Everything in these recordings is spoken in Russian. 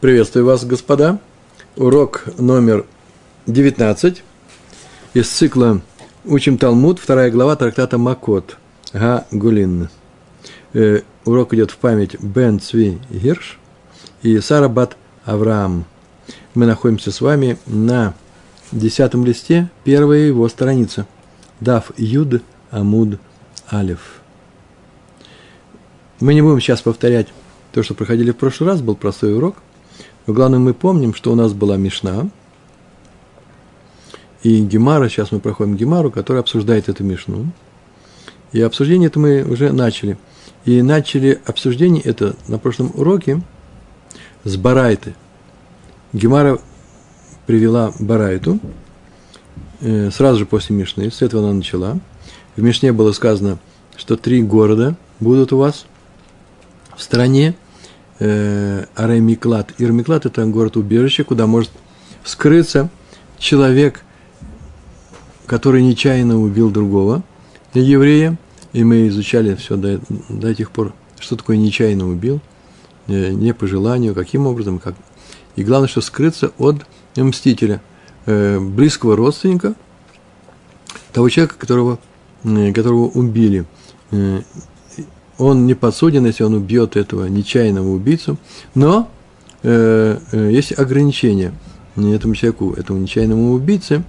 Приветствую вас, господа. Урок номер 19 из цикла «Учим Талмуд», вторая глава трактата Макот, Га Гулин. Э, урок идет в память Бен Цви Гирш и Сара Бат Авраам. Мы находимся с вами на десятом листе, первая его страница. Дав Юд Амуд Алиф. Мы не будем сейчас повторять то, что проходили в прошлый раз, был простой урок – но главное, мы помним, что у нас была Мишна, и Гемара, сейчас мы проходим Гемару, которая обсуждает эту Мишну. И обсуждение это мы уже начали. И начали обсуждение это на прошлом уроке с Барайты. Гемара привела Барайту э, сразу же после Мишны, с этого она начала. В Мишне было сказано, что три города будут у вас в стране – э, Аремиклад. Ирмиклад – это город-убежище, куда может скрыться человек, который нечаянно убил другого еврея. И мы изучали все до, до тех пор, что такое нечаянно убил, э, не по желанию, каким образом, как. И главное, что скрыться от мстителя, э, близкого родственника, того человека, которого, э, которого убили. Он не подсуден, если он убьет этого нечаянного убийцу, но э, э, есть ограничения этому человеку, этому нечаянному убийце,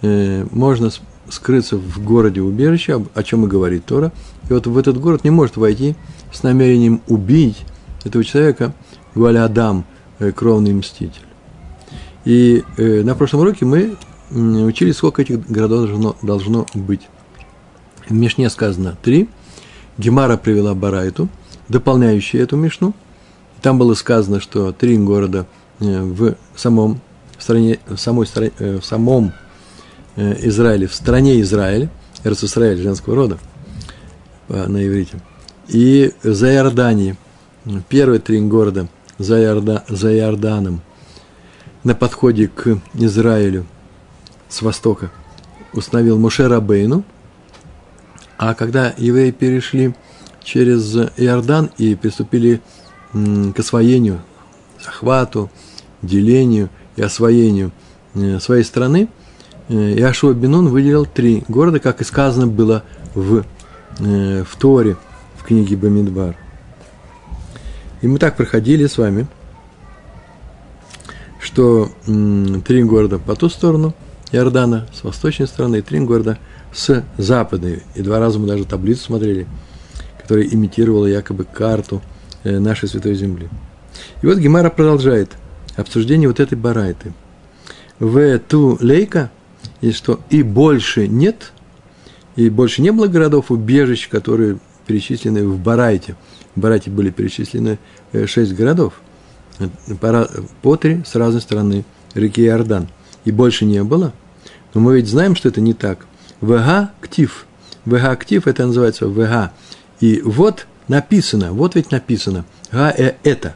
э, можно скрыться в городе убежище, о чем и говорит Тора, и вот в этот город не может войти с намерением убить этого человека, Гуаля Адам, э, кровный мститель. И э, на прошлом уроке мы учили, сколько этих городов должно, должно быть. В Мишне сказано три – Гемара привела Барайту, дополняющую эту Мишну. Там было сказано, что три города э, в самом в стране, в самой стране, э, в самом э, Израиле, в стране Израиль, Израиль женского рода на иврите, и за Иорданией, первые три города за, Иорда, за Иорданом, на подходе к Израилю с востока, установил Моше Рабейну – а когда евреи перешли через Иордан и приступили к освоению, захвату, делению и освоению э, своей страны, э, Иошуа Бенун выделил три города, как и сказано было в, э, в Торе, в книге Бамидбар. И мы так проходили с вами, что три города по ту сторону Иордана, с восточной стороны, и три города – с западной. И два раза мы даже таблицу смотрели, которая имитировала якобы карту э, нашей Святой Земли. И вот Гемара продолжает обсуждение вот этой барайты. В ту лейка, и что и больше нет, и больше не было городов убежищ, которые перечислены в Барайте. В Барайте были перечислены э, шесть городов, по три с разной стороны реки Иордан. И больше не было. Но мы ведь знаем, что это не так – ВГ ктив. ВГ актив это называется ВГ. И вот написано, вот ведь написано, га э это.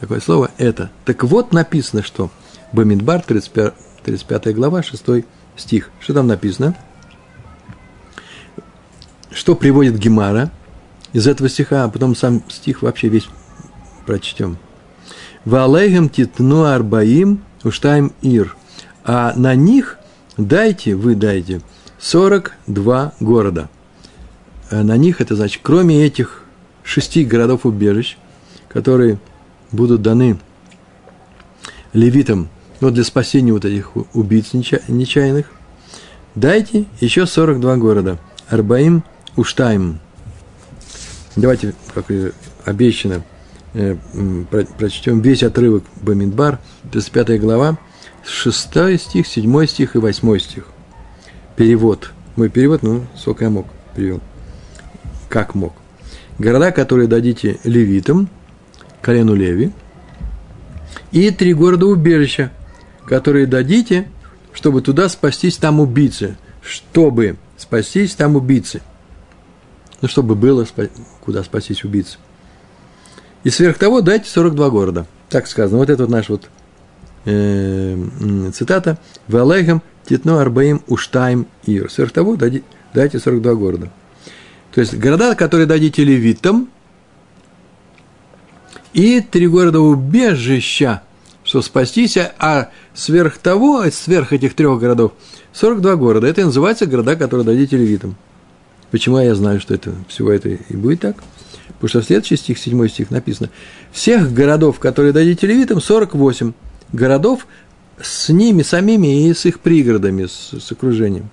Такое слово это. Так вот написано, что Бамидбар, 35, 35 глава, 6 стих. Что там написано? Что приводит Гемара из этого стиха, а потом сам стих вообще весь прочтем. Валейгем титну арбаим уштайм ир. А на них дайте, вы дайте 42 города. Э, на них, это значит, кроме этих шести городов-убежищ, которые будут даны левитам ну, для спасения вот этих убийц нечаянных, дайте еще 42 города. Арбаим Уштайм. Давайте, как и обещано, э, прочтем весь отрывок Бамидбар, 35 глава, 6 стих, 7 стих и 8 стих. Перевод. Мой перевод, ну, сколько я мог, привел. Как мог. Города, которые дадите левитам, колену Леви, и три города убежища, которые дадите, чтобы туда спастись там убийцы. Чтобы спастись там убийцы. Ну, чтобы было, куда спастись убийцы. И сверх того дайте 42 города. Так сказано. Вот это вот наш вот э, цитата, «Валейхам титно арбаим уштайм ир». Сверх того дайте 42 города. То есть города, которые дадите левитам, и три города убежища, что спастись, а сверх того, сверх этих трех городов, 42 города. Это и называется города, которые дадите левитам. Почему я знаю, что это всего это и будет так? Потому что следующий стих, 7 стих написано, всех городов, которые дадите левитам, 48 городов с ними самими и с их пригородами, с, с окружением.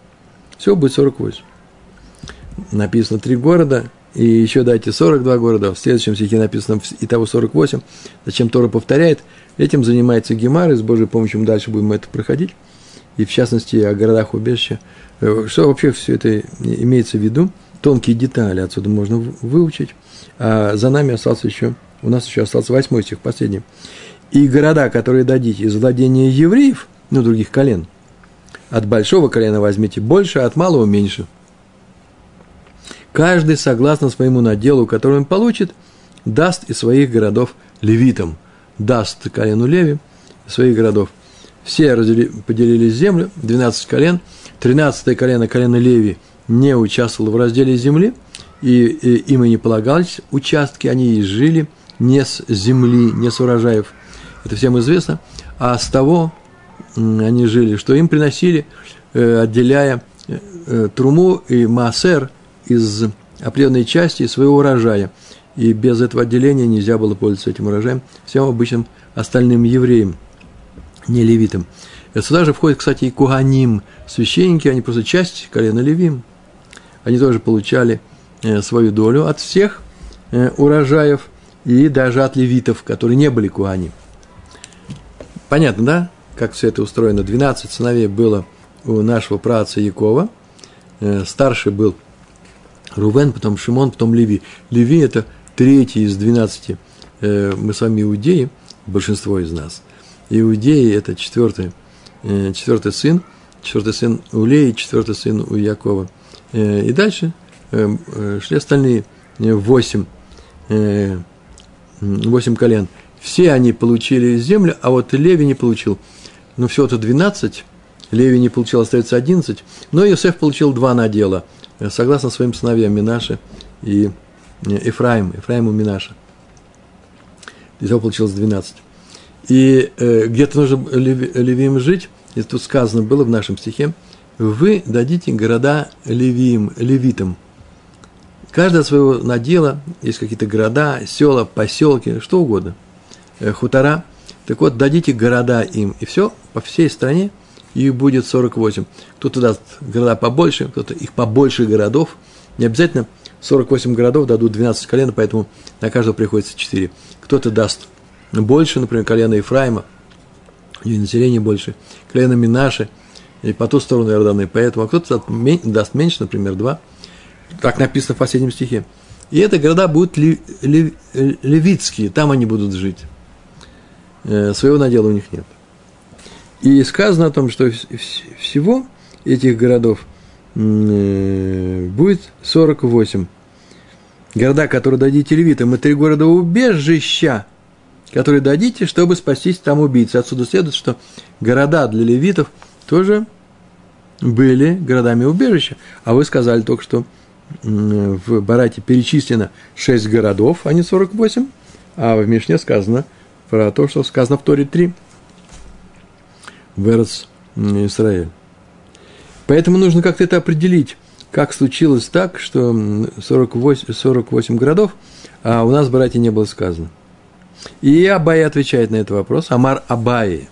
Всего будет 48. Написано три города, и еще дайте 42 города. В следующем стихе написано и того 48. Зачем Тора повторяет? Этим занимается Гемар, и с Божьей помощью мы дальше будем это проходить. И в частности о городах убежища. Э, что вообще все это имеется в виду? Тонкие детали отсюда можно выучить. А за нами остался еще, у нас еще остался восьмой стих, последний. И города, которые дадите из владения евреев, ну, других колен, от большого колена возьмите больше, от малого меньше. Каждый, согласно своему наделу, который он получит, даст из своих городов левитам. Даст колену Леви своих городов. Все раздели, поделили землю, 12 колен, 13 колено, колено Леви, не участвовало в разделе земли, и, и им и не полагались участки, они и жили не с земли, не с урожаев – это всем известно, а с того они жили, что им приносили, э, отделяя э, труму и маасер из определенной части своего урожая. И без этого отделения нельзя было пользоваться этим урожаем всем обычным остальным евреям, не левитам. Сюда же входит, кстати, и куганим, священники, они просто часть колена левим. Они тоже получали э, свою долю от всех урожаев и даже от левитов, которые не были куаним. Понятно, да, как все это устроено? 12 сыновей было у нашего праца Якова. Э, старший был Рувен, потом Шимон, потом Леви. Леви – это третий из 12. Э, мы с вами иудеи, большинство из нас. Иудеи – это четвертый, э, четвертый сын, четвертый сын у Леи, четвертый сын у Якова. И дальше шли остальные восемь, восемь колен – все они получили землю, а вот Леви не получил. Ну, всего-то 12, Леви не получил, остается 11. Но Иосиф получил два надела, э, согласно своим сыновьям Минаше и Ефраим, Ефраиму Минаша. Всего получилось 12. И э, где-то нужно Леви, Левиим жить, и тут сказано было в нашем стихе, вы дадите города Левиим, левитам. Каждое своего надела, есть какие-то города, села, поселки, что угодно – Э, хутора. Так вот, дадите города им, и все, по всей стране их будет 48. Кто-то даст города побольше, кто-то их побольше городов. Не обязательно 48 городов дадут 12 колен, поэтому на каждого приходится 4. Кто-то даст больше, например, колено Ефраима, и население больше, колено Минаши, и по ту сторону Иорданы, поэтому, а кто-то даст меньше, например, 2. Так написано в последнем стихе. И это города будут левитские, там они будут жить. Э, своего надела у них нет. И сказано о том, что всего этих городов э, будет 48. Города, которые дадите левитам, и три города убежища, которые дадите, чтобы спастись там убийцы. Отсюда следует, что города для левитов тоже были городами убежища. А вы сказали только, что в Барате перечислено 6 городов, а не 48, а в Мишне сказано – про то, что сказано в Торе 3 в Эрц Израиль. Поэтому нужно как-то это определить, как случилось так, что 48, 48 городов, а у нас, братья, не было сказано. И Абай отвечает на этот вопрос, Амар Абай.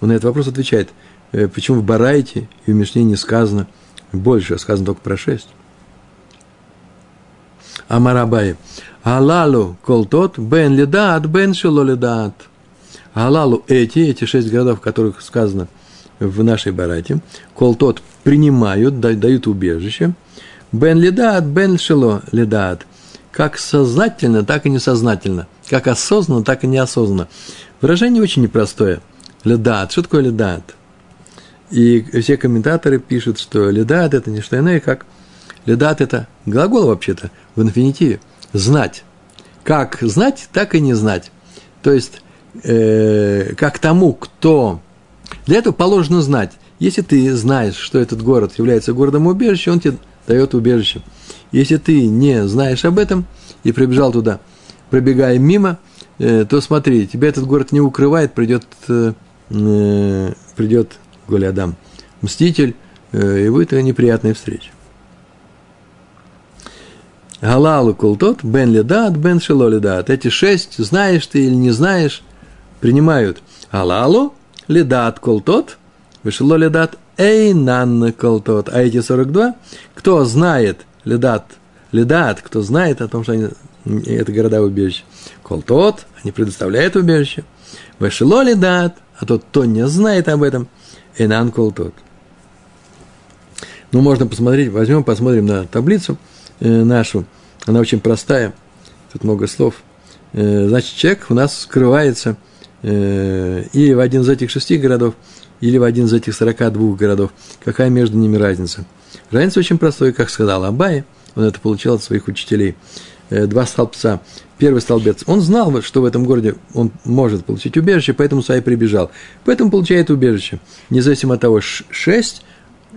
Он на этот вопрос отвечает, э, почему в Барайте и в Мишне не сказано больше, а сказано только про шесть. Амарабай. Алалу кол тот бен ледаат, бен шило ледаат. Алалу эти, эти шесть городов, о которых сказано в нашей барате, колтот принимают, дают убежище. Бен ледаат, бен шило ледаат. Как сознательно, так и несознательно. Как осознанно, так и неосознанно. Выражение очень непростое. Ледаат. Что такое ледаат? И все комментаторы пишут, что ледаат – это не что иное, как – ледат – это глагол вообще-то в инфинитиве – знать. Как знать, так и не знать. То есть, э, как тому, кто... Для этого положено знать. Если ты знаешь, что этот город является городом убежища, он тебе дает убежище. Если ты не знаешь об этом и прибежал туда, пробегая мимо, то смотри, тебя этот город не укрывает, придет, придет Голиадам, мститель, и будет неприятная встреча. Галалу култот, бен ледат, бен шело ледат. Эти шесть, знаешь ты или не знаешь, принимают. Галалу ледат култот, вышело ледат, эйнан колтот. А эти 42, кто знает ледат, ледат, кто знает о том, что они, это города убежища. Колтот, они предоставляют убежище. Вышело ледат, а тот, кто не знает об этом, эйнан колтот. Ну, можно посмотреть, возьмем, посмотрим на таблицу – нашу, она очень простая, тут много слов. Э, значит, человек у нас скрывается э, или в один из этих шести городов, или в один из этих сорока двух городов. Какая между ними разница? Разница очень простая, как сказал Абай, он это получал от своих учителей. Два столбца. Первый столбец, он знал, что в этом городе он может получить убежище, поэтому Сай прибежал. Поэтому получает убежище. Независимо от того, шесть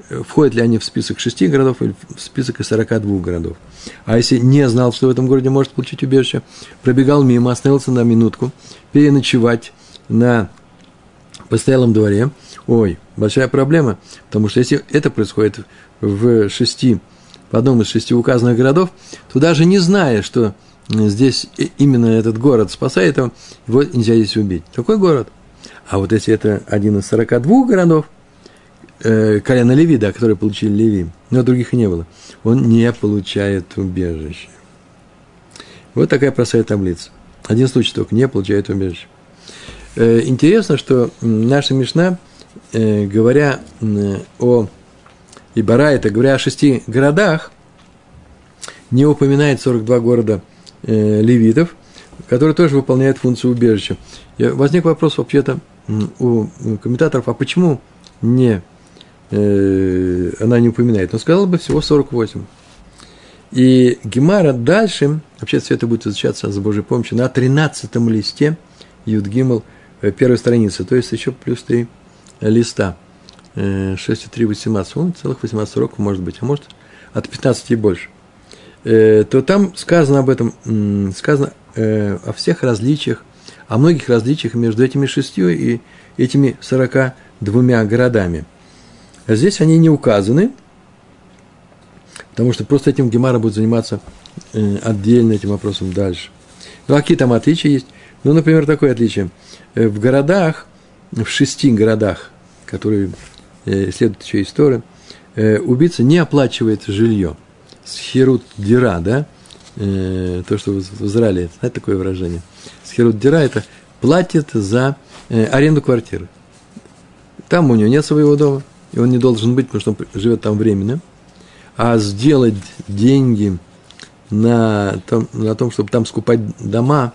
входят ли они в список шести городов или в список из 42 городов. А если не знал, что в этом городе может получить убежище, пробегал мимо, остановился на минутку, переночевать на постоялом дворе, ой, большая проблема, потому что если это происходит в шести, в одном из шести указанных городов, то даже не зная, что здесь именно этот город спасает его, его нельзя здесь убить. Такой город. А вот если это один из 42 городов, э, колена Леви, да, которые получили Леви, но других и не было, он не получает убежище. Вот такая простая таблица. Один случай только не получает убежище. Э, интересно, что наша Мишна, э, говоря э, о Ибара, это говоря о шести городах, не упоминает 42 города э, левитов, которые тоже выполняют функцию убежища. И возник вопрос вообще-то у комментаторов, а почему не э, она не упоминает, но сказала бы всего 48. И Гемара дальше, вообще все это будет изучаться с Божьей помощью, на 13 листе Юдгимл э, первой страницы, то есть еще плюс 3 листа. 6 и 3, 18, ну, целых 18 уроков, может быть, а может от 15 и больше. Э, то там сказано об этом, сказано э, о всех различиях, о многих различиях между этими шестью и этими 42 городами – здесь они не указаны, потому что просто этим Гемара будет заниматься э, отдельно этим вопросом дальше. Ну, а какие там отличия есть? Ну, например, такое отличие. Э, в городах, в шести городах, которые э, следует еще история, убийца не оплачивает жилье. Схерут дира, да? То, что в Израиле, знаете такое выражение? Схерут дира – это платит за аренду квартиры. Там у него нет своего дома – и он не должен быть, потому что он живет там временно, а сделать деньги на том, на том чтобы там скупать дома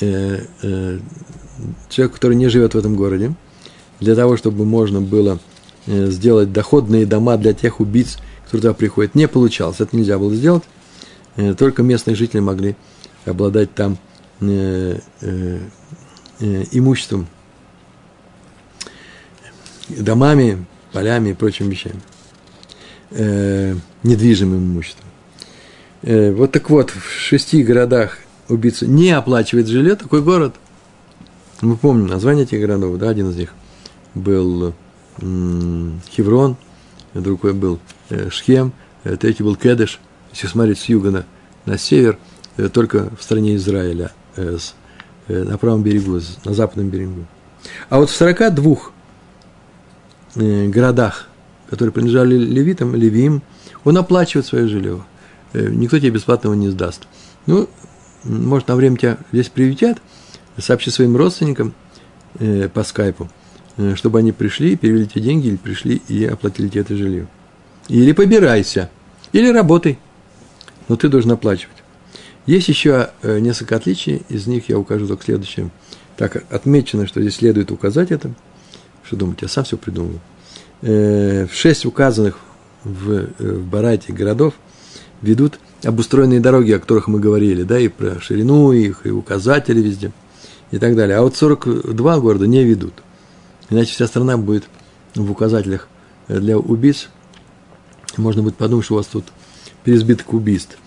э, э, человеку, который не живет в этом городе, для того, чтобы можно было э, сделать доходные дома для тех убийц, которые туда приходят, не получалось. Это нельзя было сделать. Э, только местные жители могли обладать там э, имуществом, домами, полями и прочими вещами, э, недвижимым имуществом. Э, вот так вот, в шести городах убийца не оплачивает жилье, такой город. Мы помним название этих городов, да, один из них был м- Хеврон, другой был э, Шхем, э, третий был Кедеш, если смотреть с юга на, на север, э, только в стране Израиля, э, с, э, на правом берегу, на западном берегу. А вот в 42 Э, городах, которые принадлежали левитам, левиим, он оплачивает свое жилье. Э, никто тебе бесплатного не сдаст. Ну, может, на время тебя здесь приютят, сообщи своим родственникам э, по скайпу, э, чтобы они пришли, перевели тебе деньги, или пришли и оплатили тебе это жилье. Или побирайся, или работай, но ты должен оплачивать. Есть еще э, несколько отличий, из них я укажу только следующее. Так отмечено, что здесь следует указать это – что думаете, я сам все придумал. Э, в шесть указанных в, э, в Барате городов ведут обустроенные дороги, о которых мы говорили, да, и про ширину их, и указатели везде, и так далее. А вот 42 города не ведут. Иначе вся страна будет в указателях для убийц. Можно будет подумать, что у вас тут переизбыток убийств.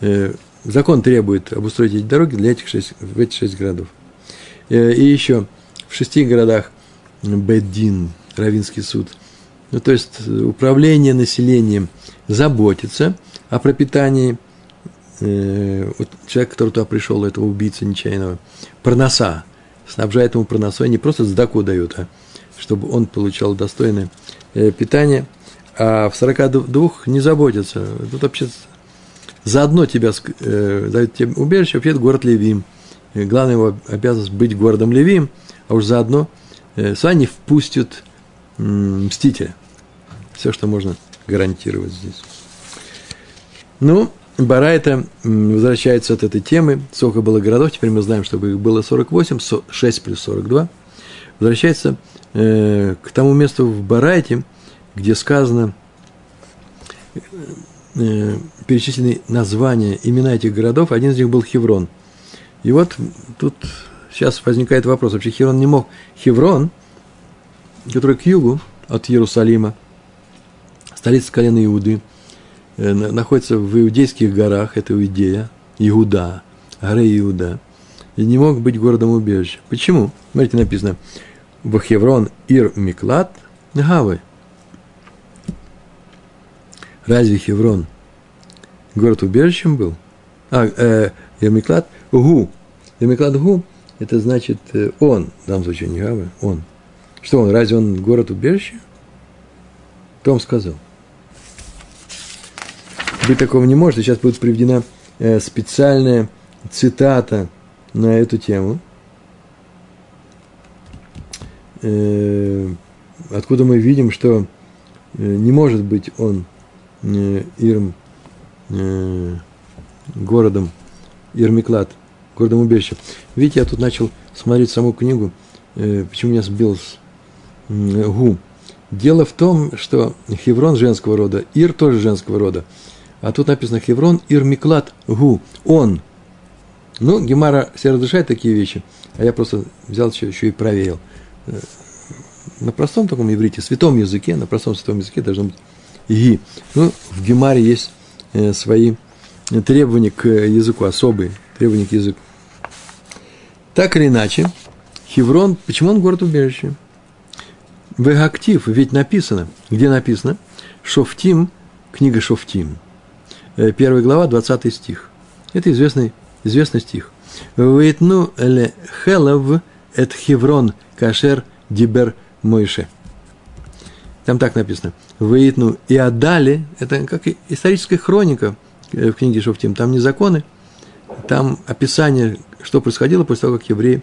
Э, закон требует обустроить эти дороги для этих шесть, в эти шесть городов. Э, и еще в шести городах Беддин, Равинский суд, ну, то есть управление населением заботится о пропитании э, вот человека, который туда пришел, этого убийцы нечаянного, проноса, снабжает ему проносой, не просто сдаку дают, а чтобы он получал достойное э, питание, а в 42 не заботятся. Тут вообще заодно тебя э, дают тебе убежище, вообще это город Левим. Главная его обязанность быть городом Левим, а уж заодно э, с вами впустят мстителя. Все, что можно гарантировать здесь. Ну, Барайта возвращается от этой темы. Сколько было городов, теперь мы знаем, что их было 48, 6 плюс 42. Возвращается э, к тому месту в Барайте, где сказано, э, перечислены названия, имена этих городов. Один из них был Хеврон. И вот тут сейчас возникает вопрос. Вообще Хеврон не мог. Хеврон, который к югу от Иерусалима, столица колена Иуды – Э, находится в иудейских горах, это Иудея, Иуда, горы Иуда, и не мог быть городом убежища. Почему? Смотрите, написано, в Хеврон Ир Миклад Гавы. Разве Хеврон город убежищем был? А, э, Ермиклад Гу. Ермиклад Гу, это значит э, он, в данном случае не Гавы, он. Что он, разве он город убежища? Том сказал быть такого не может. Сейчас будет приведена э, специальная цитата на эту тему. Э, откуда мы видим, что не может быть он Ирм, городом Ирмиклад, городом убежища. Видите, я тут начал смотреть саму книгу, почему меня сбил с Гу. Дело в том, что Хеврон женского рода, Ир тоже женского рода. А тут написано Хеврон Ирмиклад Гу. Он. Ну, Гемара все разрешает такие вещи, а я просто взял еще, еще и проверил. Э, на простом таком иврите, святом языке, на простом святом языке должно быть ги. Ну, в Гемаре есть э, свои требования к языку, особые требования к языку. Так или иначе, Хеврон, почему он город убежище? В актив, ведь написано, где написано, Шофтим, книга Шофтим – Э, первая глава, 20 стих. Это известный, известный стих. «Вейтну ле хелав эт хеврон кашер дибер мойше». Там так написано. «Вейтну и отдали». Это как историческая хроника э, в книге Шофтим. Там не законы, там описание, что происходило после того, как евреи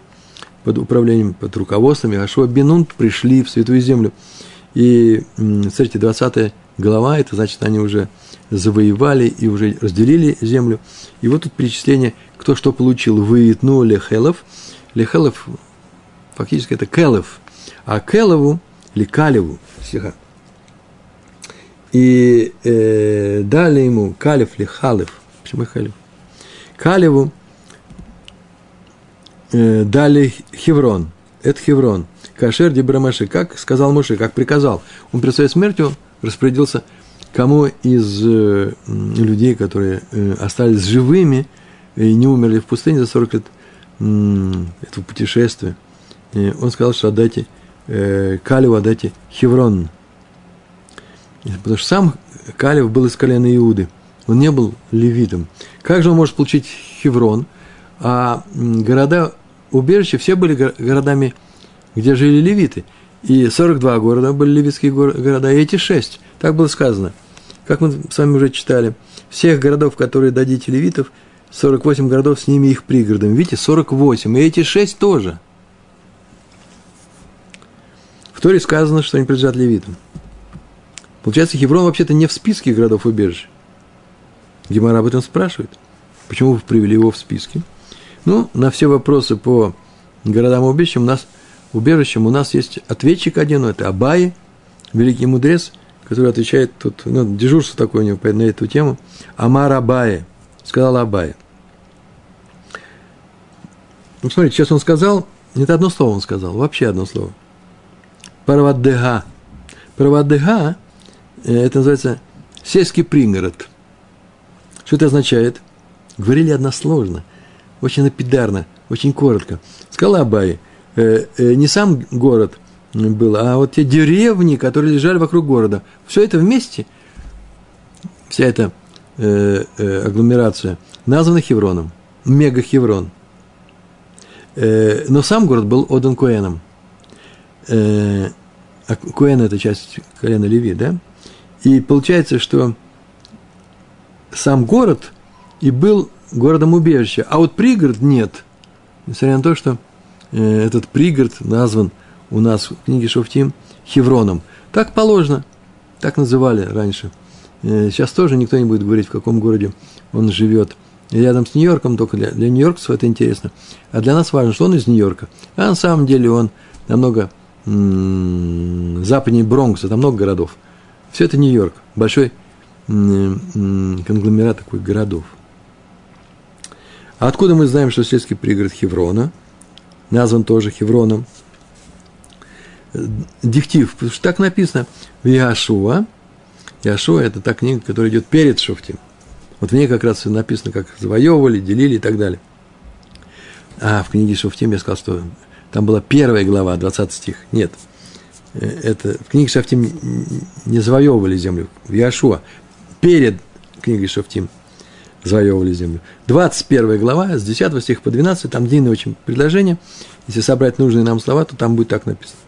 под управлением, под руководством Яшуа Бенун пришли в Святую Землю. И, смотрите, 20 глава, это значит, они уже завоевали и уже разделили землю. И вот тут перечисление, кто что получил. Выитну лехелов. Лехелов фактически это келев. А келеву, или калеву, стиха. И э, дали ему калев или халев. Почему халев? Калеву э, дали Хеврон. Это Хеврон. Кашер Дибрамаши, как сказал Муше, как приказал. Он перед своей смертью распорядился кому из э, людей, которые э, остались живыми и не умерли в пустыне за 40 лет этого путешествия, он сказал, что отдайте Калеву, отдайте Хеврон. Потому что сам Калев был из колена Иуды. Он не был левитом. Как же он может получить Хеврон? А города убежища все были городами, где жили левиты. И 42 города были левитские города, и эти шесть. Так было сказано – как мы с вами уже читали, всех городов, которые дадите левитов, 48 городов с ними их пригородами. Видите, 48. И эти 6 тоже. В Торе сказано, что они принадлежат левитам. Получается, Хеврон вообще-то не в списке городов убежищ. Гемара об этом спрашивает. Почему вы привели его в списке? Ну, на все вопросы по городам убежищам у нас, убежищам у нас есть ответчик один, это Абай, великий мудрец – который отвечает тут, ну, дежурство такое у него на эту тему. Амар Абае, сказал Абае. Ну, смотрите, сейчас он сказал, это одно слово он сказал, вообще одно слово. Парваддега. Парваддега, э, это называется сельский пригород. Что это означает? говорили односложно, очень лапидарно, очень коротко. Сказал Абай, э, э, не сам город был, а вот те деревни, которые лежали вокруг города. Все это вместе, вся эта э, э, агломерация, названа Хевроном, мега-Хеврон. Э, но сам город был отдан Куэнам. Э, а Куэн – это часть колена Леви, да? И получается, что сам город и был городом убежища, а вот пригород нет. Несмотря на то, что э, этот пригород назван у нас в книге Шофтим Хевроном. Так положено, так называли раньше. Э, сейчас тоже никто не будет говорить, в каком городе он живет. Рядом с Нью-Йорком, только для, для нью-йоркцев это интересно. А для нас важно, что он из Нью-Йорка. А на самом деле он намного западнее Бронкса, там много городов. Все это Нью-Йорк, большой конгломерат такой городов. А откуда мы знаем, что сельский пригород Хеврона, назван тоже Хевроном? Диктив, потому что так написано в Яшуа. Яшуа – это та книга, которая идет перед Шуфтим. Вот в ней как раз написано, как завоевывали, делили и так далее. А в книге Шуфтим я сказал, что там была первая глава, 20 стих. Нет, э, это в книге Шафтим не завоевывали землю, в Яшуа перед книгой Шофтим завоевывали землю. 21 глава, с 10 стиха по 12, там длинное очень предложение. Если собрать нужные нам слова, то там будет так написано.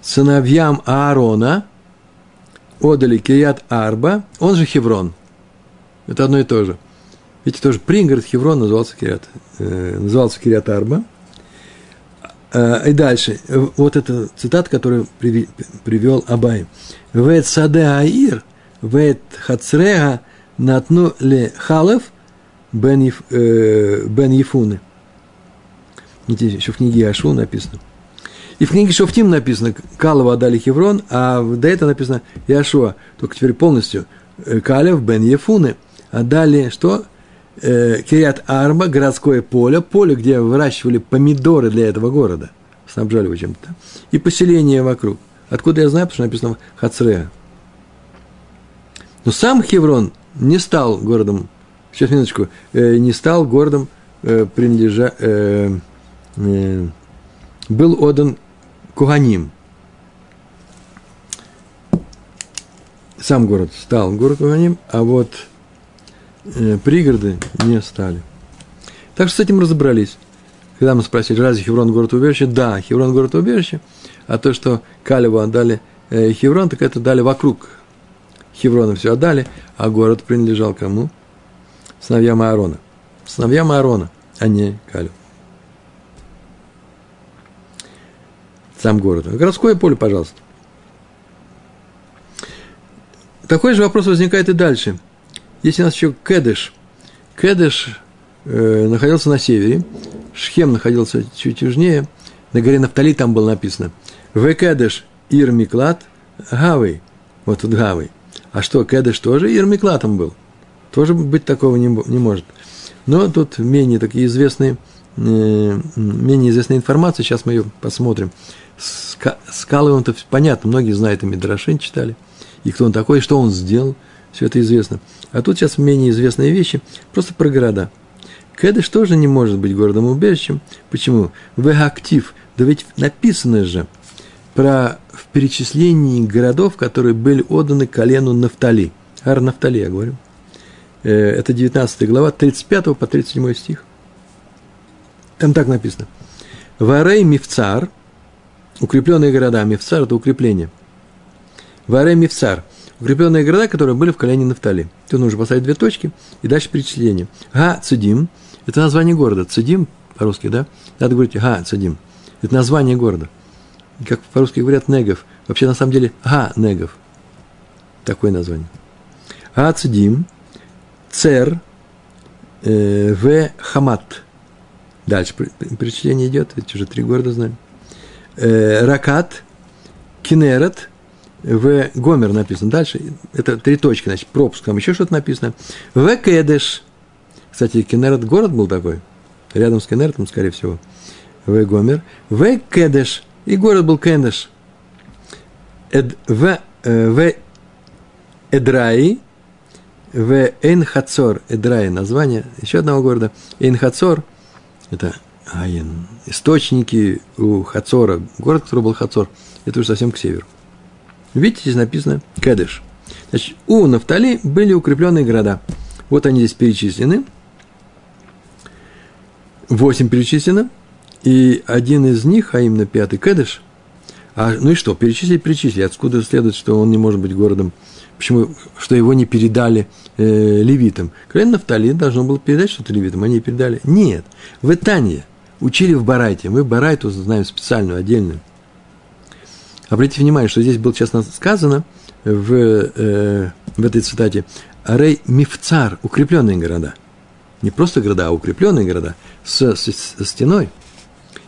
Сыновьям Аарона отдали Кириат Арба, он же Хеврон. Это одно и то же. Видите, тоже пригород Хеврон назывался Кириат, э, назывался Кириат Арба. Э, и дальше, вот эта цитата, которую привел Абай. Вет саде аир вет хацрега натну ле халев бен, э, бен Ефуны. Видите, еще в книге Ашу написано. И в книге Шофтим написано Калова отдали Хеврон, а до этого написано Яшуа, только теперь полностью э, Калев бен Ефуны. Отдали что? Э, Кириат Арма, городское поле, поле, где выращивали помидоры для этого города, снабжали его чем-то, и поселение вокруг. Откуда я знаю, потому что написано Хацрея. Но сам Хеврон не стал городом, сейчас минуточку, э, не стал городом, э, принадлежа, э, э, был отдан Куганим. Сам город стал город Куганим, а вот э, пригороды не стали. Так что с этим разобрались. Когда мы спросили, разве Хеврон город убежище? Да, Хеврон город убежище, а то, что Калеву отдали э, Хеврон, так это дали вокруг Хеврона все отдали, а город принадлежал кому? Сыновьям Аарона. Сыновьям Аарона, а не Калю. Сам город. Городское поле, пожалуйста. Такой же вопрос возникает и дальше. Есть у нас еще Кедыш. Кедыш э, находился на севере, Шхем находился чуть южнее, на горе Нафтали там было написано В Кедыш Ир Миклад Гавей. Вот тут Гавей – а что, Кедыш тоже Ермиклатом был? Тоже быть такого не, не может. Но тут менее такие известные, э, менее известная информация, сейчас мы ее посмотрим. Ска, скалы он-то понятно, многие знают, и Мидрашин читали, и кто он такой, и что он сделал, все это известно. А тут сейчас менее известные вещи, просто про города. Кедыш тоже не может быть городом-убежищем. Почему? В актив, да ведь написано же – про в перечислении городов, которые были отданы колену Нафтали. Ар Нафтали, я говорю. Э, это 19 глава, 35 по 37 стих. Там так написано. Варей Мифцар, укрепленные города, Мифцар – это укрепление. Варей Мифцар, укрепленные города, которые были в колене Нафтали. Тут нужно поставить две точки и дальше перечисление. Га Цидим – это название города. Цидим по-русски, да? Надо говорить Га Цидим. Это название города – как по-русски говорят, негов. Вообще, на самом деле, га негов. Такое название. Ацдим, цер, э, в хамат. Дальше перечисление идет, ведь уже три города знаем. Э, ракат, кинерет, в Гомер написано. Дальше это три точки, значит, пропуск, еще что-то написано. В Кедеш. Кстати, Кенерет город был такой, рядом с Кенеретом, скорее всего. В Гомер. В Кедеш. И город был Кендеш. Эд, в, э, в Эдраи, в Эйнхацор, Эдрай, название еще одного города. Эйнхацор, это Айн, источники у Хацора, город, который был Хацор, это уже совсем к северу. Видите, здесь написано Кедеш. Значит, у Нафтали были укрепленные города. Вот они здесь перечислены. Восемь перечислено. И один из них, а именно пятый Кедеш, а, ну и что, перечислить, перечислить. Откуда следует, что он не может быть городом Почему? Что его не передали э, левитам. Колен Нафтали должно было передать что-то левитам, они передали. Нет. В Итании учили в Барайте. Мы Барайту знаем специальную, отдельную. Обратите внимание, что здесь было честно сказано в, э, в этой цитате «Арей Мифцар» – укрепленные города. Не просто города, а укрепленные города с, с, с стеной.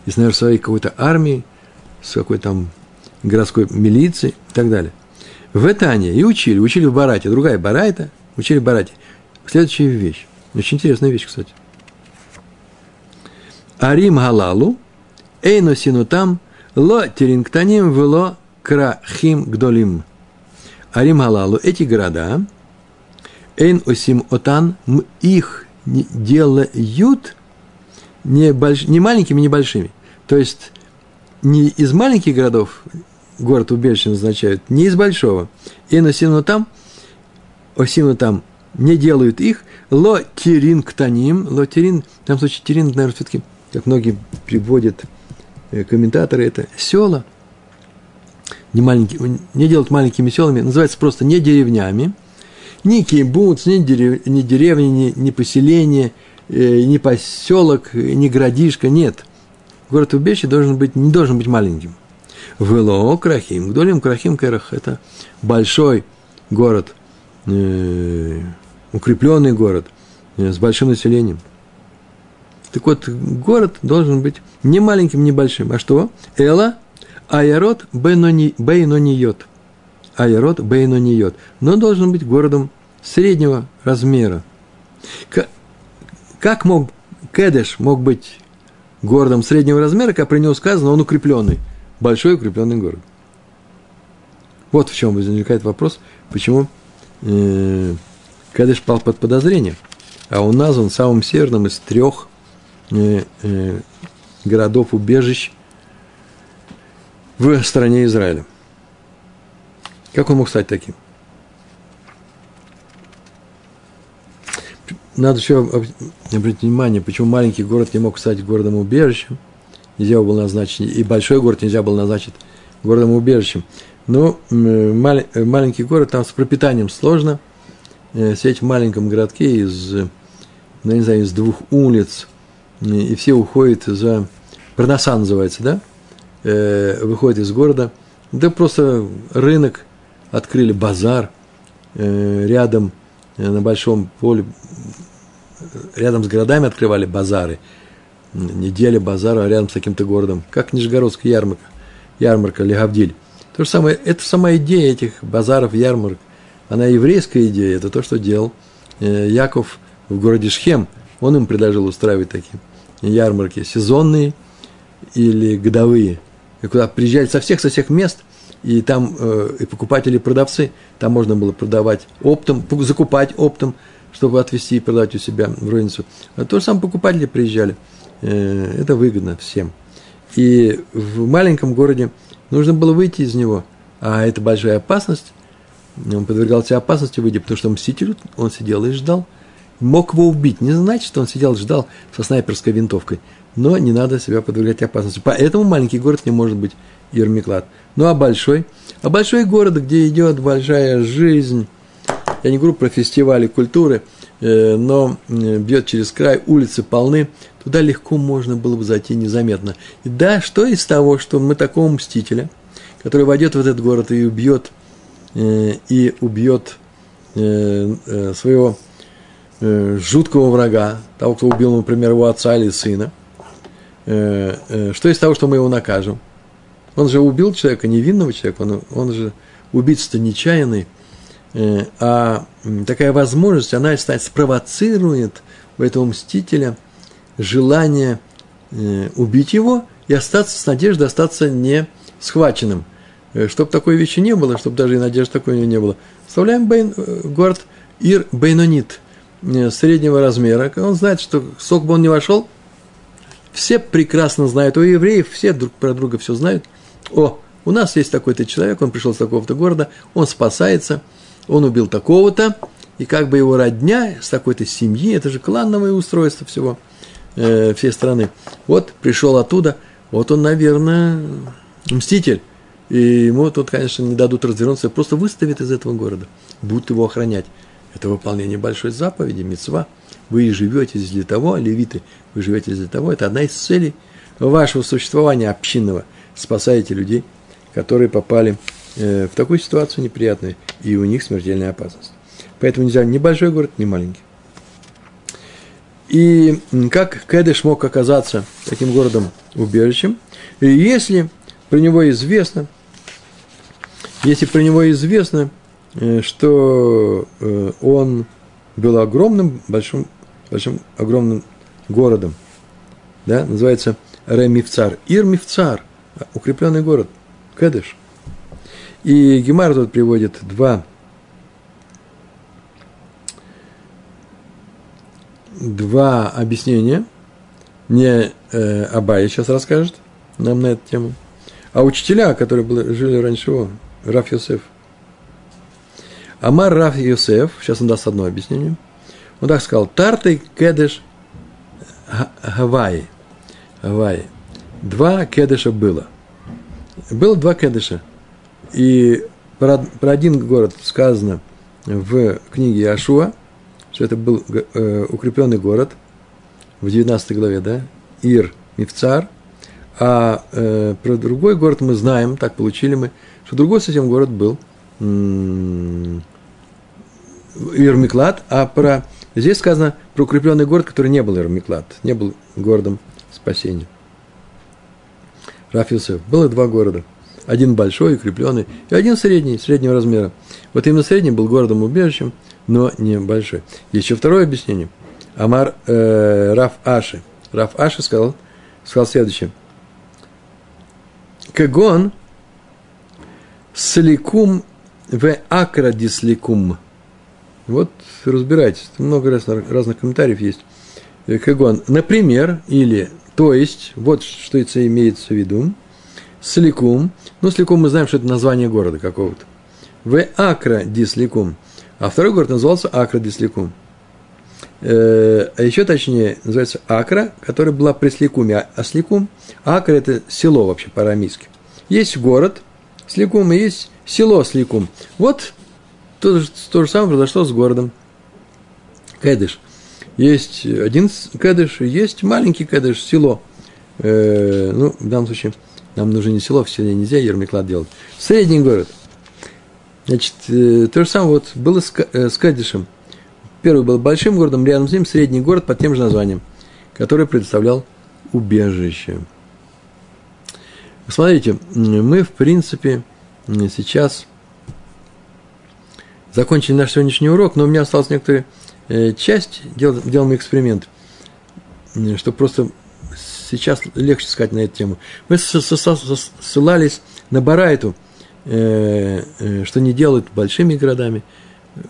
И с, наверное, своей какой-то армией, с какой-то там городской милицией и так далее – в Этане и учили, учили в Барате, другая Барайта, учили в Барате. Следующая вещь, очень интересная вещь, кстати. Арим Галалу, Эйно Синутам, Ло Теринктаним, Вело Крахим Гдолим. Арим Галалу, эти города, Эйн Осим Отан, их делают не, больш, не маленькими, не большими. То есть, не из маленьких городов город убежище назначают не из большого. И на сину там, осину там не делают их, ло тирин ктаним, ло тирин, в данном случае тирин, наверное, все-таки, как многие приводят э, комментаторы, это села, не, маленькие, не делают маленькими селами, называется просто не деревнями, ни кибуц, ни, дерев, ни деревни, ни, ни поселение, ни поселок, ни городишко, нет. Город убежище должен быть, не должен быть маленьким. Вело Крахим. Гдолим Крахим Керах – это большой город, э, укрепленный город э, с большим населением. Так вот, город должен быть не маленьким, не большим. А что? Эла Айарот Бейнониот. Айарот Бейнониот. Но должен быть городом среднего размера. Как мог Кедеш мог быть городом среднего размера, как при него сказано, он укрепленный – большой укрепленный город. Вот в чем возникает вопрос, почему э, Кадыш пал под подозрение, а он назван самым северным из трех э, э, городов-убежищ в стране Израиля. Как он мог стать таким? Надо еще обратить внимание, почему маленький город не мог стать городом-убежищем – нельзя было назначить, и большой город нельзя было назначить городом-убежищем. Но мал, маленький город, там с пропитанием сложно. Э, сидеть в маленьком городке из, ну, не знаю, из двух улиц, и все уходят за... Парноса называется, да? Э, выходят из города. Да просто рынок, открыли базар э, рядом на большом поле, рядом с городами открывали базары – неделя базара рядом с каким-то городом, как Нижегородская ярмарка, ярмарка Легавдиль. То же самое, это сама идея этих базаров, ярмарок, она еврейская идея, это то, что делал э, Яков в городе Шхем. Он им предложил устраивать такие ярмарки сезонные или годовые, куда приезжали со всех, со всех мест, и там э, и покупатели, и продавцы, там можно было продавать оптом, закупать оптом, чтобы отвезти и продать у себя в розницу. А то же самое покупатели приезжали – Э, это выгодно всем. И в маленьком городе нужно было выйти из него, а это большая опасность. Он подвергался опасности выйти, потому что мститель, он сидел и ждал. Мог его убить, не значит, что он сидел и ждал со снайперской винтовкой, но не надо себя подвергать опасности. Поэтому маленький город не может быть Ермиклад. Ну а большой? А большой город, где идет большая жизнь, я не говорю про фестивали культуры, э, но бьет через край, улицы полны, туда легко можно было бы зайти незаметно. И да, что из того, что мы такого мстителя, который войдет в этот город и убьет, э, и убьет э, своего жуткого врага, того, кто убил, например, его отца или сына, что из того, что мы его накажем? Он же убил человека, невинного человека, он, он же убийца нечаянный, а такая возможность, она, спровоцирует у этого мстителя – желание э, убить его и остаться с надеждой остаться не схваченным. Э, чтобы такой вещи не было, чтобы даже и надежды такой не было. Вставляем Бейн, э, город Ир Бейнонит э, среднего размера, он знает, что сок бы он не вошел, все прекрасно знают, у евреев все друг про друга все знают. О, у нас есть такой-то человек, он пришел с такого-то города, он спасается, он убил такого-то, и как бы его родня с такой-то семьи, это же клановое устройство всего, э, всей страны. Вот пришел оттуда, вот он, наверное, мститель. И ему тут, конечно, не дадут развернуться, просто выставят из этого города, будут его охранять. Это выполнение большой заповеди, мецва. Вы живете для того, левиты, вы живете для того, это одна из целей вашего существования общинного. Спасаете людей, которые попали э, в такую ситуацию неприятную, и у них смертельная опасность. Поэтому нельзя ни большой город, ни маленький. И как Кедыш мог оказаться таким городом-убежищем? И если про него известно, если про него известно, э, что э, он был огромным, большим, большим, огромным городом, да, называется Ремивцар, Ир-Мивцар, укрепленный город, Кедыш. И Гемар тут приводит два два объяснения. Не э, Абай сейчас расскажет нам на эту тему, а учителя, которые были, жили раньше его, Раф Йосеф. Амар Раф Йосеф, сейчас он даст одно объяснение, он так сказал, Тарты Кедеш Гавайи. Гавайи. Два кедыша было. Было два кедыша. И про, про один город сказано в книге Ашуа – что это был э, укрепленный город в 19 главе, да, Ир Мифцар, а э, про другой город мы знаем, так получили мы, что другой совсем город был м- Ир Миклад, а про здесь сказано про укрепленный город, который не был Ир Миклад, не был городом спасения. Рафилсев. Было два города. Один большой, укрепленный, и один средний, среднего размера. Вот именно средний был городом-убежищем – но не большой. Еще второе объяснение. Амар э, Раф Аши. Раф Аши сказал, сказал следующее. Кагон сликум в акрадисликум. Вот разбирайтесь, много раз, разных комментариев есть. Э, Кагон, например, или то есть, вот что это имеется в виду. Сликум. Ну, сликум мы знаем, что это название города какого-то. В акра дисликум. А второй город назывался Акра Дисликум. Э, а еще точнее, называется Акра, которая была при Сликуме. А Сликум, Акра – это село вообще по-арамейски. Есть город Сликум и есть село Сликум. Вот то, то же самое произошло с городом Кедыш. Есть один Кедыш, есть маленький Кедыш, село. Э, ну, в данном случае нам нужно не село, в селе нельзя ермиклад делать. Средний город – Значит, э, то же самое вот было с, э, с Кадишем. Первый был большим городом, рядом с ним средний город под тем же названием, который предоставлял убежище. Смотрите, мы, в принципе, сейчас закончили наш сегодняшний урок, но у меня осталась некоторая э, часть, дел, делаем эксперимент, чтобы просто сейчас легче сказать на эту тему. Мы ссылались на Барайту – Э, э, что не делают большими городами, э,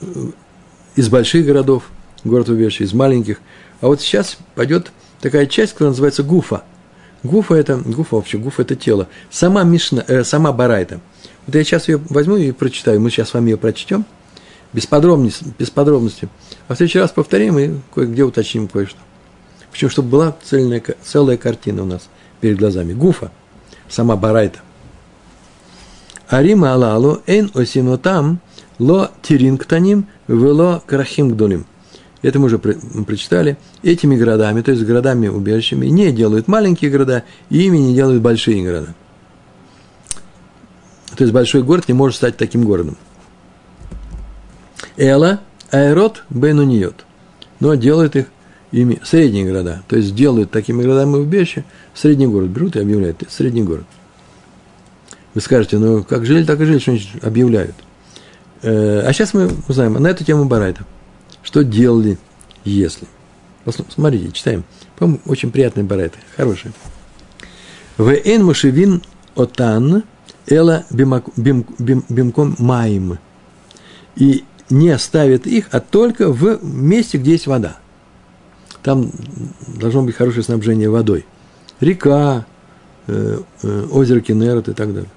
из больших городов, город убежище, из маленьких. А вот сейчас пойдет такая часть, которая называется гуфа. Гуфа это, гуфа вообще, гуфа это тело. Сама Мишна, э, сама Барайта. Вот я сейчас ее возьму и прочитаю. Мы сейчас с вами ее прочтем без подробностей, без подробностей. А в следующий раз повторим и кое-где уточним кое-что. Причем, чтобы была цельная, целая картина у нас перед глазами. Гуфа, сама Барайта – Арима алалу эн осинотам ло тиринктаним вело крахим гдолим. Это мы уже прочитали. Этими городами, то есть городами-убежищами, не делают маленькие города, и ими не делают большие города. То есть большой город не может стать таким городом. Эла, аэрот, бенуниот. Но делают их ими средние города. То есть делают такими городами убежища средний город. Берут и объявляют, это средний город. Вы скажете, ну как жили, так и жили, что-нибудь объявляют. Э, а сейчас мы узнаем на эту тему Барайта. Что делали, если? Смотрите, читаем. По-моему, очень приятный Барайта, хороший. Вен мушевин отан эла бимком маим. И не ставит их, а только в месте, где есть вода. Там должно быть хорошее снабжение водой. Река, э, э, озеро Кенерот и так далее.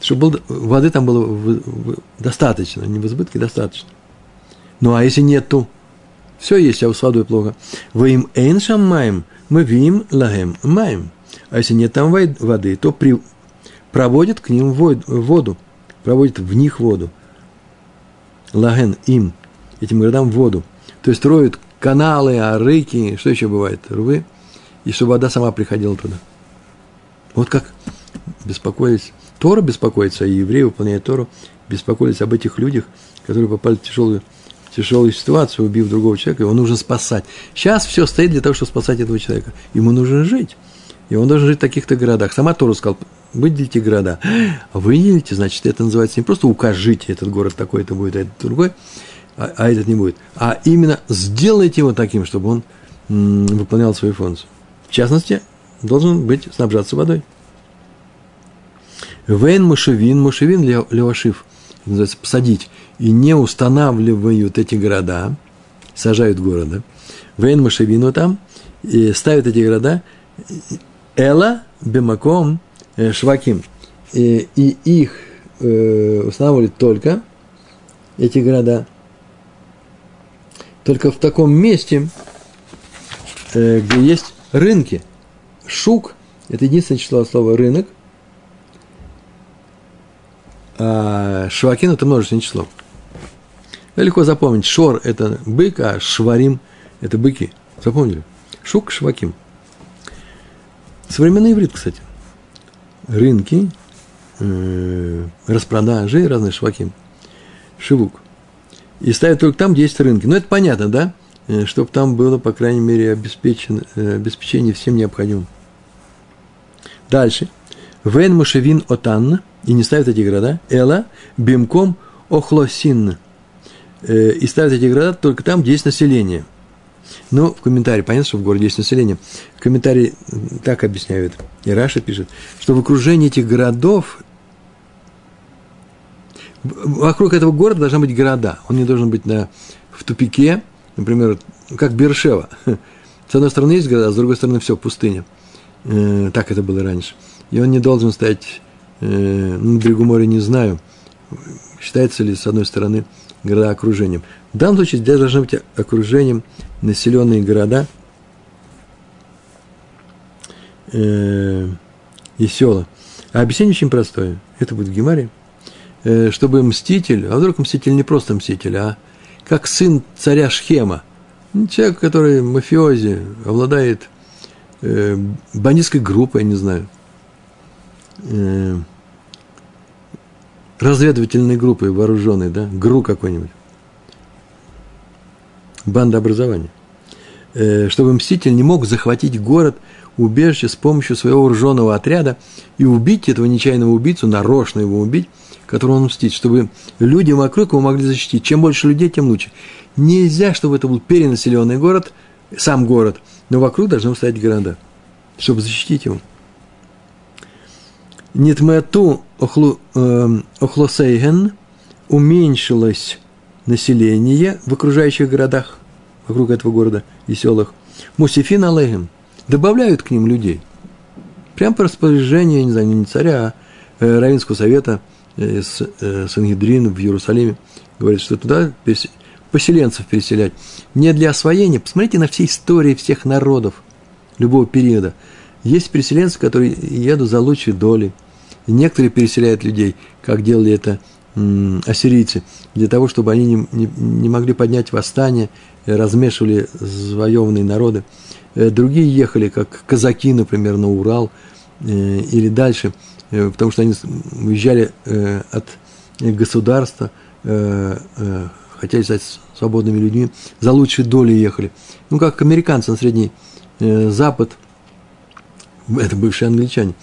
Чтобы был, воды там было в, в, достаточно, не в избытке, достаточно. Ну, а если нету, все есть, а с водой плохо. Вы им эйншам маем, мы вим лагем маем. А если нет там воды, то при, проводит к ним воду, проводит в них воду. Лаген им, этим городам воду. То есть строят каналы, арыки, что еще бывает, рвы, и чтобы вода сама приходила туда. Вот как беспокоились. Тора беспокоится, и евреи, выполняя Тору, беспокоились об этих людях, которые попали в тяжелую тяжелую ситуацию, убив другого человека, его нужно спасать. Сейчас все стоит для того, чтобы спасать этого человека. Ему нужно жить. И он должен жить в таких-то городах. Сама Тора сказал, выделите города. Выделите, значит, это называется не просто укажите, этот город такой-то будет, а этот другой, а, а этот не будет. А именно сделайте его таким, чтобы он выполнял свою функцию. В частности, должен быть снабжаться водой. Вейн мушевин, мушевин левашив, называется посадить и не устанавливают эти города, сажают города, Вейн Машевину там, и ставят эти города, Эла Бемаком э, Шваким. И, и их э, устанавливают только, эти города, только в таком месте, э, где есть рынки. Шук – это единственное число слова рынок, а швакин – это множественное число. Легко запомнить. Шор – это бык, а шварим – это быки. Запомнили? Шук – шваким. Современный иврит, кстати. Рынки, э, распродажи, разные шваки. Шивук. И ставят только там, где есть рынки. Ну, это понятно, да? Э, Чтобы там было, по крайней мере, обеспечено, э, обеспечение всем необходимым. Дальше. Вен мушевин отан, и не ставят эти города, эла бимком охлосин, Э, и ставят эти города только там, где есть население. Но в комментарии, понятно, что в городе есть население. В комментарии так объясняют, и Раша пишет, что в окружении этих городов, вокруг этого города должны быть города. Он не должен быть на, в тупике, например, как Бершева. С одной стороны есть города, а с другой стороны все, пустыня. Э, так это было раньше. И он не должен стоять э, на берегу моря, не знаю, считается ли с одной стороны города окружением. В данном случае здесь должны быть окружением населенные города э, и села. А объяснение очень простое. Это будет в Гемаре. Э, чтобы мститель, а вдруг мститель не просто мститель, а как сын царя Шхема, человек, который мафиози, обладает э, бандитской группой, я не знаю, э, разведывательной группой вооруженной, да, ГРУ какой-нибудь, банда образования, э, чтобы мститель не мог захватить город, убежище с помощью своего вооруженного отряда и убить этого нечаянного убийцу, нарочно его убить, которого он мстит, чтобы люди вокруг его могли защитить. Чем больше людей, тем лучше. Нельзя, чтобы это был перенаселенный город, сам город, но вокруг должны стоять города, чтобы защитить его. Нитмету эм, охлосейген уменьшилось население в окружающих городах, вокруг этого города и селах. Мусифин алейхем добавляют к ним людей. Прям по распоряжению, не знаю, не царя, а э, Равинского совета с, э, в Иерусалиме говорит, что туда поселенцев переселять. Не для освоения. Посмотрите на все истории всех народов любого периода. Есть переселенцы, которые едут за лучшей долей – и некоторые переселяют людей, как делали это ассирийцы, для того, чтобы они не, не, не могли поднять восстание, размешивали завоеванные народы. Э, другие ехали, как казаки, например, на Урал э, или дальше, э, потому что они уезжали от государства, хотели стать свободными людьми, за лучшей долей ехали. Ну, как американцы на Средний Запад, это бывшие англичане,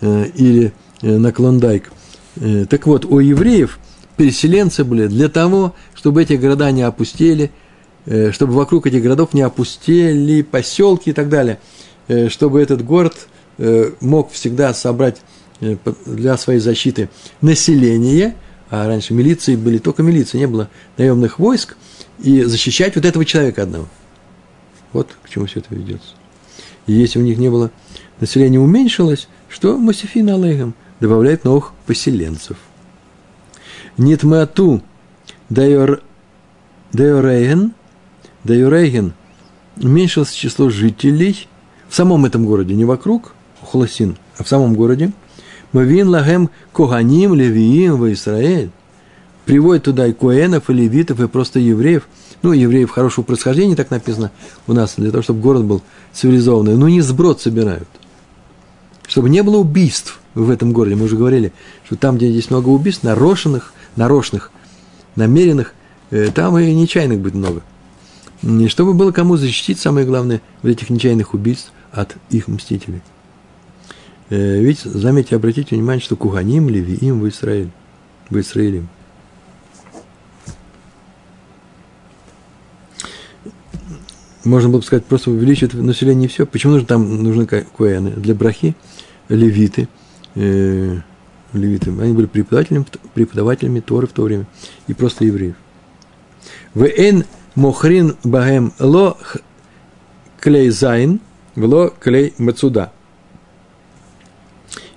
или Э, на Клондайк. Э, так вот, у евреев переселенцы были для того, чтобы эти города не опустели, э, чтобы вокруг этих городов не опустели поселки и так далее, чтобы этот город мог всегда собрать для своей защиты население, а раньше милиции были только милиции, не было наемных войск, и защищать вот этого человека одного. Вот к чему все это ведется. И если у них не было, население уменьшилось, что Мосифин Алейхам добавляет новых поселенцев. Нитмату дайор, дайорейген, дайорейген уменьшилось число жителей в самом этом городе, не вокруг Хуласин, а в самом городе. Мавин лагем коганим, левиим в Израиль. Приводит туда и коэнов, и левитов, и просто евреев. Ну, евреев хорошего происхождения, так написано у нас, для того, чтобы город был цивилизованный. Но не сброд собирают. Чтобы не было убийств в этом городе. Мы уже говорили, что там, где есть много убийств, нарочных, нарочных, намеренных, э, там и нечаянных будет много. И чтобы было кому защитить, самое главное, в этих нечаянных убийств от их мстителей. Э, ведь, заметьте, обратите внимание, что Куганим, Левиим в Израиле. В Израиле. Можно было бы сказать, просто увеличивает население и все. Почему нужно там нужны коэны? Для брахи, левиты, э, левиты, они были преподавателями, преподавателями Торы в то время, и просто евреев. ואין מוכרין בהם לא כלי זיין, ולא כלי מצודה.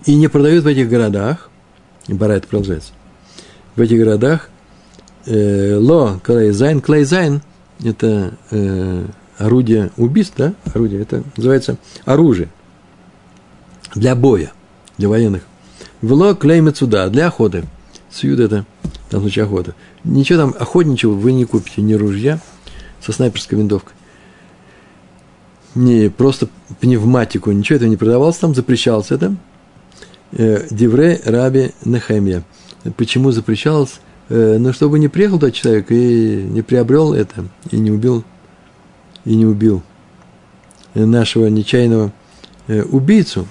И не продают в этих городах, Барайта продолжается, в этих городах э, לא כלי זיין, כלי זיין – это э, орудие убийств, да, орудие, это называется оружие для боя, для военных. ולא כלי מצודה, для охоты. צוד это, в данном случае охота. Ничего там охотничего вы не купите, ни ружья со снайперской винтовкой, не просто пневматику, ничего этого не продавалось там, запрещалось это. Э, Дивре Раби Нехемия. Почему запрещалось? Э, ну, чтобы не приехал тот человек и не приобрел это, и не убил, и не убил нашего нечаянного э, убийцу,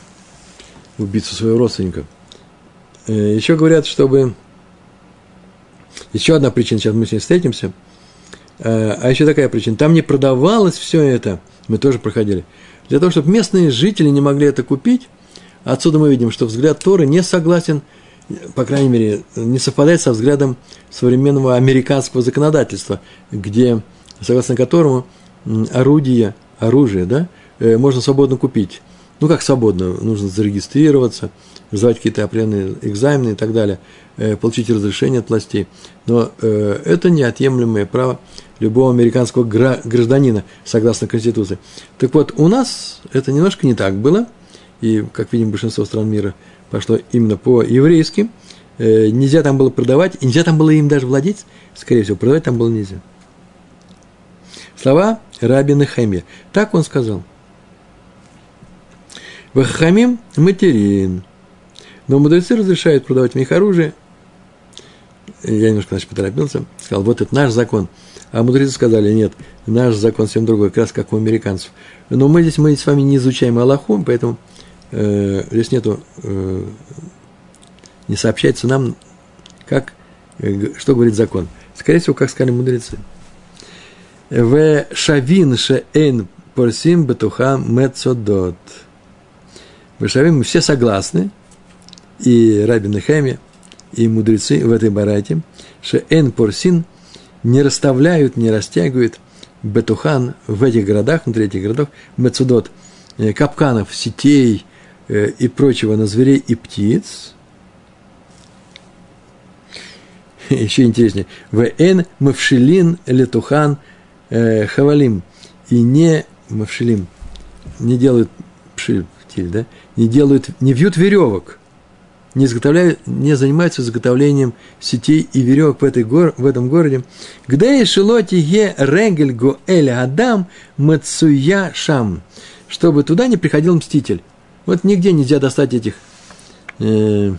убийцу своего родственника. Еще говорят, чтобы... Еще одна причина, сейчас мы с ней встретимся – а еще такая причина. Там не продавалось все это, мы тоже проходили. Для того, чтобы местные жители не могли это купить, отсюда мы видим, что взгляд Торы не согласен, по крайней мере, не совпадает со взглядом современного американского законодательства, где, согласно которому орудие, оружие, да, э, можно свободно купить. Ну, как свободно, нужно зарегистрироваться, сдавать какие-то определенные экзамены и так далее, э, получить разрешение от властей. Но это неотъемлемое право любого американского гражданина, согласно Конституции. Так вот, у нас это немножко не так было, и, как видим, большинство стран мира пошло именно по-еврейски. Э, нельзя там было продавать, и нельзя там было им даже владеть, скорее всего, продавать там было нельзя. Слова Раби Нехемия. Так он сказал. Вахамим материн. Но мудрецы разрешают продавать в них оружие. Я немножко, значит, поторопился. Сказал, вот это наш закон – а мудрецы сказали, нет, наш закон совсем другой, как раз как у американцев. Но мы здесь, мы с вами не изучаем Аллаху, поэтому э, здесь нету, э, не сообщается нам, как, э, что говорит закон. Скорее всего, как сказали мудрецы. В шавин шеэн порсим бетуха мецодот. В шавин мы все согласны, и Раби Нехемия, и мудрецы в этой барате, шеэн порсин – не расставляют, не растягивают бетухан в этих городах, внутри этих городов, мецудот, э, капканов, сетей и прочего на зверей и птиц. Еще интереснее. В мавшилин летухан э, хавалим. И не мавшилим, не делают пшиль, да, не делают, не вьют веревок – не, изготовляют, не занимаются изготовлением сетей и веревок в, этой гор, в этом городе. Где шелоти е регель го эль адам мацуя шам. Чтобы туда не приходил мститель. Вот нигде нельзя достать этих, э,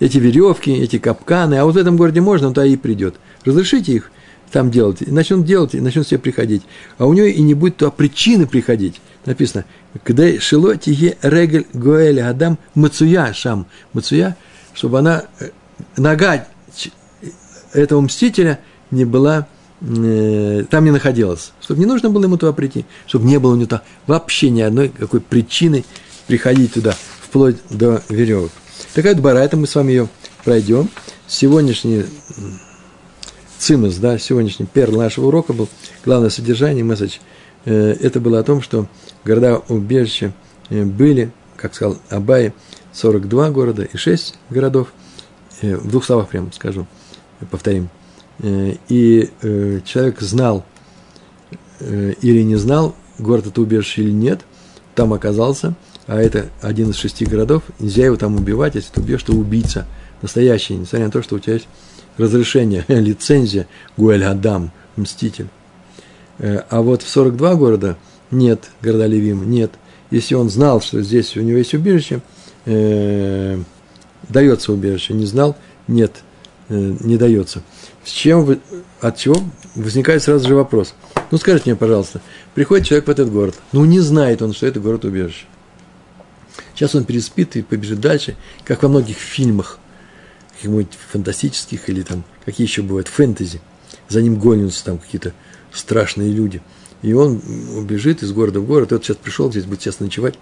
эти веревки, эти капканы, а вот в этом городе можно, он туда и придет. Разрешите их там делать, и начнут делать, и начнут себе приходить. А у него и не будет туда причины приходить написано, когда шило тихе регель гоэль адам мацуя шам. Мацуя, чтобы она, э, нога этого мстителя не была, э, там не находилась. Чтобы не нужно было ему туда прийти, чтобы не было у него там вообще ни одной какой причины приходить туда, вплоть до веревок. Такая вот бара, это мы с вами ее пройдем. сегодняшний цимус, да, сегодняшний перл нашего урока был, главное содержание, месседж, э, это было о том, что города убежища э, были, как сказал Абай, 42 города и 6 городов, э, в двух словах прямо скажу, повторим. И человек знал или не знал, город это убежище или нет, там оказался, а это один из шести городов, нельзя его там убивать, если ты убьешь, то убийца настоящий, несмотря на то, что у тебя есть разрешение, лицензия Гуэль Адам, мститель. Э, а вот в 42 города нет, города Левим, нет. Если он знал, что здесь у него есть убежище, э, дается убежище, не знал, нет, э, не дается. С чем вы, от чего возникает сразу же вопрос. Ну, скажите мне, пожалуйста, приходит человек в этот город, ну, не знает он, что это город убежище. Сейчас он переспит и побежит дальше, как во многих фильмах каких-нибудь фантастических или там, какие еще бывают, фэнтези. За ним гонятся там какие-то страшные люди. И он убежит из города в город. И вот сейчас пришел, здесь будет сейчас ночевать.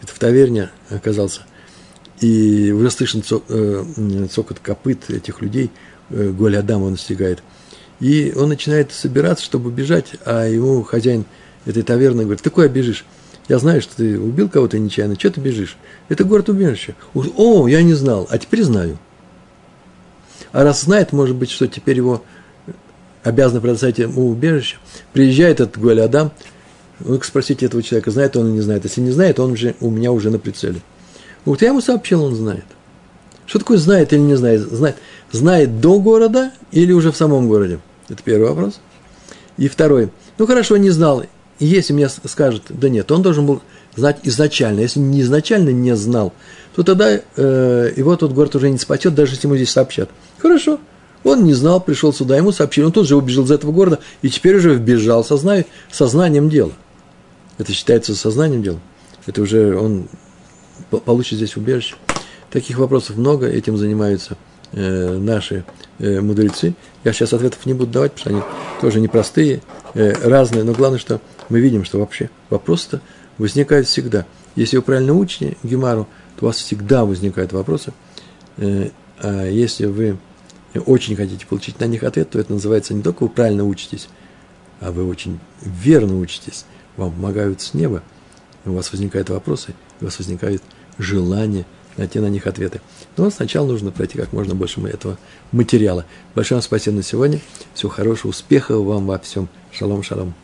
Это в таверне оказался. И уже слышен цок, э, цокот копыт этих людей. Э, Голь Адам он настигает. И он начинает собираться, чтобы убежать, а ему хозяин этой таверны говорит, ты куда бежишь? Я знаю, что ты убил кого-то нечаянно, что ты бежишь? Это город убежище. О, я не знал, а теперь знаю. А раз знает, может быть, что теперь его обязаны предоставить ему убежище, приезжает этот Гуэль Адам, вы спросите этого человека, знает он или не знает. Если не знает, он уже у меня уже на прицеле. Вот я ему сообщил, он знает. Что такое знает или не знает? Знает, знает до города или уже в самом городе? Это первый вопрос. И второй. Ну хорошо, не знал. Если мне скажут, да нет, он должен был знать изначально. Если не изначально не знал, то тогда э, его тот город уже не спасет, даже если ему здесь сообщат. Хорошо. Он не знал, пришел сюда, ему сообщили, он тут же убежал из этого города и теперь уже вбежал созна... сознанием дела. Это считается сознанием дела. Это уже он получит здесь убежище. Таких вопросов много, этим занимаются э, наши э, мудрецы. Я сейчас ответов не буду давать, потому что они тоже непростые, э, разные, но главное, что мы видим, что вообще вопросы-то возникают всегда. Если вы правильно учите Гемару, то у вас всегда возникают вопросы. Э, а если вы очень хотите получить на них ответ, то это называется не только вы правильно учитесь, а вы очень верно учитесь. Вам помогают с неба, у вас возникают вопросы, у вас возникает желание найти на них ответы. Но сначала нужно пройти как можно больше этого материала. Большое вам спасибо на сегодня. Всего хорошего, успехов вам во всем. Шалом, шалом.